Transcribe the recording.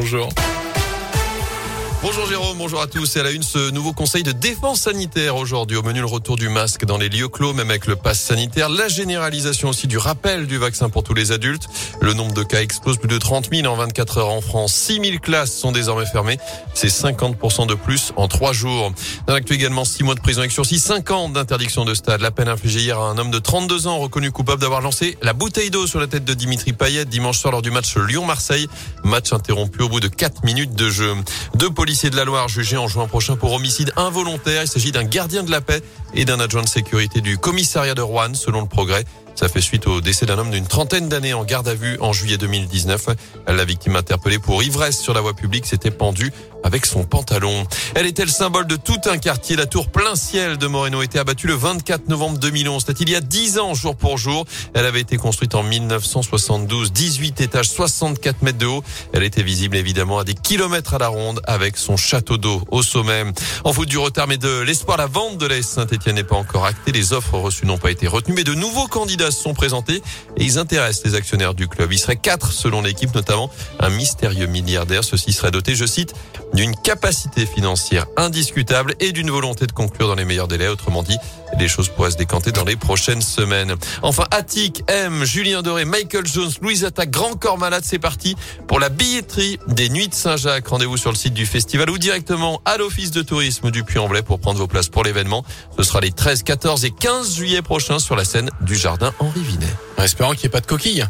Bonjour. Bonjour Jérôme, bonjour à tous. Et à la une, ce nouveau conseil de défense sanitaire aujourd'hui. Au menu, le retour du masque dans les lieux clos, même avec le pass sanitaire. La généralisation aussi du rappel du vaccin pour tous les adultes. Le nombre de cas explose plus de 30 000 en 24 heures en France. 6 000 classes sont désormais fermées. C'est 50% de plus en trois jours. Dans l'actu également, 6 mois de prison avec sursis, 5 ans d'interdiction de stade. La peine infligée hier à un homme de 32 ans reconnu coupable d'avoir lancé la bouteille d'eau sur la tête de Dimitri Payet dimanche soir lors du match Lyon-Marseille. Match interrompu au bout de 4 minutes de jeu. De la Loire jugés en juin prochain pour homicide involontaire. Il s'agit d'un gardien de la paix et d'un adjoint de sécurité du commissariat de Rouen, selon le progrès. Ça fait suite au décès d'un homme d'une trentaine d'années en garde à vue en juillet 2019. La victime interpellée pour ivresse sur la voie publique s'était pendue avec son pantalon. Elle était le symbole de tout un quartier. La tour plein ciel de Moreno était abattue le 24 novembre 2011. C'était il y a 10 ans, jour pour jour. Elle avait été construite en 1972. 18 étages, 64 mètres de haut. Elle était visible évidemment à des kilomètres à la ronde avec son château d'eau au sommet. En foot du retard, mais de l'espoir, la vente de l'AS Saint-Etienne n'est pas encore actée. Les offres reçues n'ont pas été retenues, mais de nouveaux candidats sont présentés et ils intéressent les actionnaires du club. Il serait quatre selon l'équipe, notamment un mystérieux milliardaire. Ceci serait doté, je cite, d'une capacité financière indiscutable et d'une volonté de conclure dans les meilleurs délais. Autrement dit, les choses pourraient se décanter dans les prochaines semaines. Enfin, Attic, M, Julien Doré, Michael Jones, Louise Attaque, Grand Corps Malade, c'est parti pour la billetterie des Nuits de Saint-Jacques. Rendez-vous sur le site du festival ou directement à l'Office de tourisme du Puy-en-Velay pour prendre vos places pour l'événement. Ce sera les 13, 14 et 15 juillet prochains sur la scène du Jardin Henri Vinet. En espérant qu'il n'y ait pas de coquilles.